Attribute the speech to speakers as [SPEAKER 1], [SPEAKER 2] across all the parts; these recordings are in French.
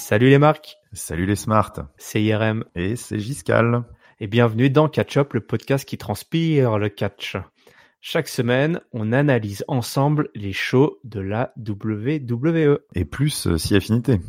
[SPEAKER 1] Salut les marques,
[SPEAKER 2] Salut les Smart.
[SPEAKER 1] c'est IRM
[SPEAKER 2] Et c'est Giscal.
[SPEAKER 1] et bienvenue dans Catch Up, le podcast qui transpire le catch. Chaque semaine, on analyse ensemble les shows de la WWE.
[SPEAKER 2] Et plus euh, si affinité.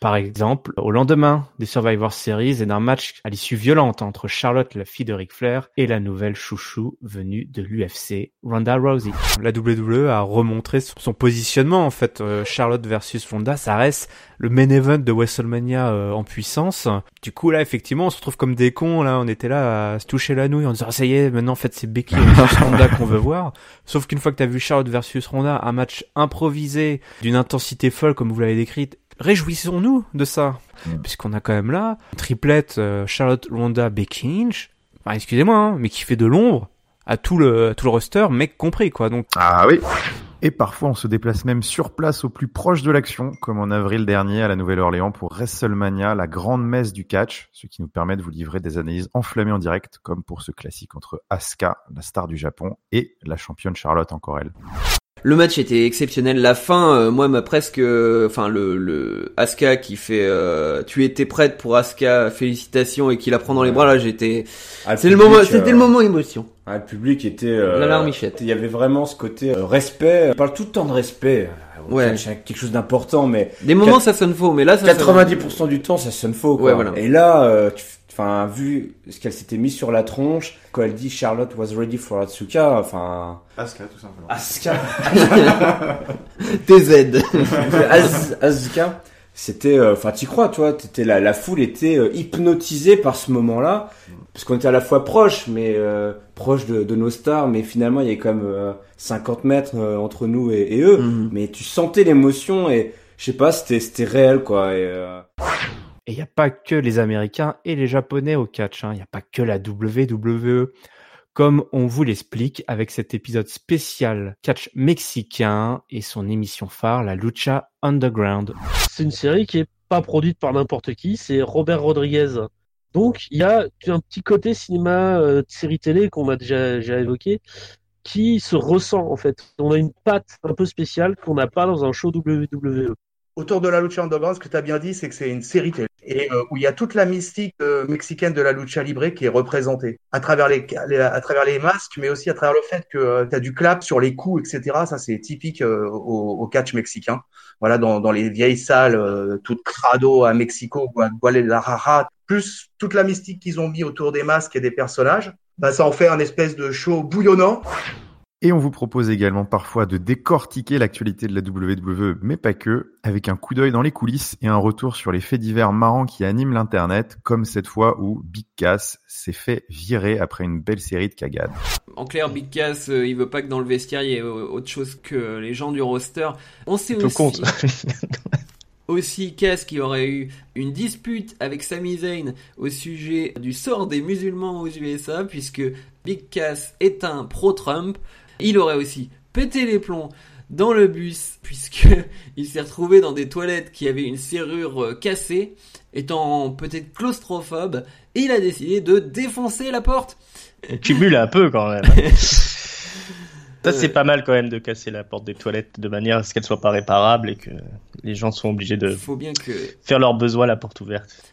[SPEAKER 1] Par exemple, au lendemain des Survivor Series et d'un match à l'issue violente entre Charlotte, la fille de Ric Flair, et la nouvelle chouchou venue de l'UFC, Ronda Rousey. La WWE a remontré son positionnement en fait. Euh, Charlotte versus Ronda, ça reste le main event de WrestleMania euh, en puissance. Du coup là, effectivement, on se retrouve comme des cons. Là, on était là à se toucher la nouille en disant Ah, ça y est, maintenant en fait c'est Becky versus Ronda qu'on veut voir. Sauf qu'une fois que t'as vu Charlotte versus Ronda, un match improvisé d'une intensité folle comme vous l'avez décrite, réjouissons-nous de ça,
[SPEAKER 2] Mm.
[SPEAKER 1] puisqu'on a quand même là triplette euh, Charlotte, Ronda, Becky Lynch. Enfin, excusez-moi, hein, mais qui fait de l'ombre à tout le à tout le roster, mec compris quoi. Donc
[SPEAKER 2] Ah oui. Et parfois on se déplace même sur place au plus proche de l'action, comme en avril dernier à la Nouvelle-Orléans pour WrestleMania, la grande messe du catch, ce qui nous permet de vous livrer des analyses enflammées en direct, comme pour ce classique entre Asuka, la star du Japon, et la championne Charlotte encore elle.
[SPEAKER 3] Le match était exceptionnel. La fin, euh, moi, m'a presque, euh, enfin, le, le Asuka qui fait, euh, tu étais prête pour Asuka, félicitations, et qui la prend dans les bras. Là, j'étais.
[SPEAKER 4] Ah,
[SPEAKER 3] C'est le moment,
[SPEAKER 4] euh,
[SPEAKER 3] c'était le moment émotion.
[SPEAKER 4] ah, le public était. Euh,
[SPEAKER 3] La larmichette.
[SPEAKER 4] Il y avait vraiment ce côté euh, respect. On parle tout le temps de respect. Euh,
[SPEAKER 3] Ouais.
[SPEAKER 4] Quelque chose d'important, mais
[SPEAKER 3] Des moments, ça sonne faux, mais là, ça. sonne-
[SPEAKER 4] 90% du temps, ça sonne faux. Quoi.
[SPEAKER 3] Ouais, voilà.
[SPEAKER 4] Et là, euh, tu- enfin, vu ce qu'elle s'était mis sur la tronche, quand elle dit Charlotte was ready for Asuka, enfin,
[SPEAKER 2] Asuka tout simplement.
[SPEAKER 4] Asuka,
[SPEAKER 3] TZ.
[SPEAKER 4] Az- Asuka, c'était, euh, enfin, t'y crois, toi, t'étais la, la foule était euh, hypnotisée par ce moment-là, parce qu'on était à la fois proche, mais euh, proche de, de nos stars, mais finalement, il y avait quand même euh, 50 mètres euh, entre nous et, et eux,
[SPEAKER 3] Mhm.
[SPEAKER 4] mais tu sentais l'émotion et je sais pas, c'était, c'était réel, quoi. Et, euh,
[SPEAKER 1] Et il n'y a pas que les Américains et les Japonais au catch, il n'y a pas que la WWE. Comme on vous l'explique avec cet épisode spécial catch mexicain et son émission phare, la Lucha Underground.
[SPEAKER 5] c'est une série qui est pas produite par n'importe qui, c'est Robert Rodriguez. Donc il y a un petit côté cinéma, euh, de série télé qu'on a déjà, déjà évoqué, qui se ressent en fait. On a une patte un peu spéciale qu'on n'a pas dans un show WWE.
[SPEAKER 6] autour de la lucha underground, ce que tu as bien dit, c'est que c'est une série télé et euh, où il y a toute la mystique euh, mexicaine de la lucha libre qui est représentée à travers les, à travers les masques, mais aussi à travers le fait que tu as du clap sur les coups, etc. Ça, c'est typique euh, au, au catch mexicain. Voilà, dans, dans les vieilles salles, euh, toutes crado à Mexico, Gua- Guadalajara, plus toute la mystique qu'ils ont mis autour des masques et des personnages, bah, ça en fait un espèce de show bouillonnant
[SPEAKER 2] Et on vous propose également parfois de décortiquer l'actualité de la WWE, mais pas que, avec un coup d'œil dans les coulisses et un retour sur les faits divers marrants qui animent l'internet, comme cette fois où Big Cass s'est fait virer après une belle série de cagades.
[SPEAKER 3] En clair, Big Cass, euh, il veut pas que dans le vestiaire il y ait autre chose que les gens du roster. On sait
[SPEAKER 5] Tout
[SPEAKER 3] aussi,
[SPEAKER 5] compte.
[SPEAKER 3] aussi Cass qui aurait eu une dispute avec Sami Zayn au sujet du sort des musulmans aux USA, puisque Big Cass est un pro-Trump. Il aurait aussi pété les plombs dans le bus, puisque il s'est retrouvé dans des toilettes qui avaient une serrure euh, cassée, étant peut-être claustrophobe, et il a décidé de défoncer la porte.
[SPEAKER 5] On cumule un peu quand même. Ça, c'est pas mal quand même de casser la porte des toilettes de manière à ce qu'elle soit pas réparable et que les gens soient obligés de
[SPEAKER 3] Il faut bien que
[SPEAKER 5] faire leurs besoins à la porte ouverte.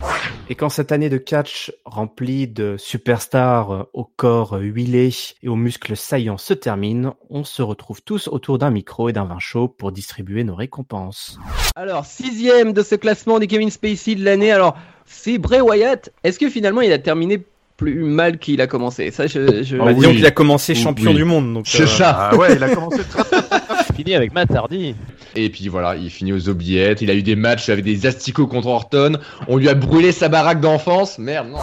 [SPEAKER 1] Et quand cette année de catch remplie de superstars euh, au corps euh, huilé et aux muscles saillants se termine, on se retrouve tous autour d'un micro et d'un vin chaud pour distribuer nos récompenses.
[SPEAKER 7] Alors, sixième de ce classement des Kevin Spacey de l'année. Alors, c'est Bray Wyatt. Est-ce que finalement il a terminé plus mal qu'il a commencé Ça, je. je...
[SPEAKER 1] Bah,
[SPEAKER 2] oui.
[SPEAKER 1] disons qu'il a commencé champion
[SPEAKER 2] Oui.
[SPEAKER 1] du monde, donc
[SPEAKER 8] C'est
[SPEAKER 1] euh,
[SPEAKER 8] ça.
[SPEAKER 2] Ah ouais, il a commencé très
[SPEAKER 5] Fini avec Matt Hardy.
[SPEAKER 8] Et puis voilà, il finit aux oubliettes. Il a eu des matchs avec des asticots contre Orton. On lui a brûlé sa baraque d'enfance. Merde, non.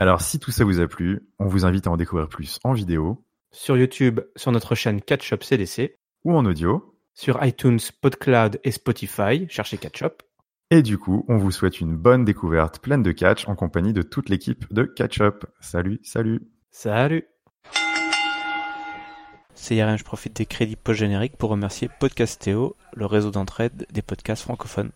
[SPEAKER 2] Alors si tout ça vous a plu, on vous invite à en découvrir plus en vidéo
[SPEAKER 1] sur YouTube, sur notre chaîne Catch Up CDC,
[SPEAKER 2] ou en audio.
[SPEAKER 1] sur iTunes, PodCloud et Spotify, cherchez Catch Up.
[SPEAKER 2] Et du coup, on vous souhaite une bonne découverte pleine de catch en compagnie de toute l'équipe de Catch Up. Salut, salut
[SPEAKER 1] Salut CRM, je profite des crédits post-génériques pour remercier Podcastéo, le réseau d'entraide des podcasts francophones.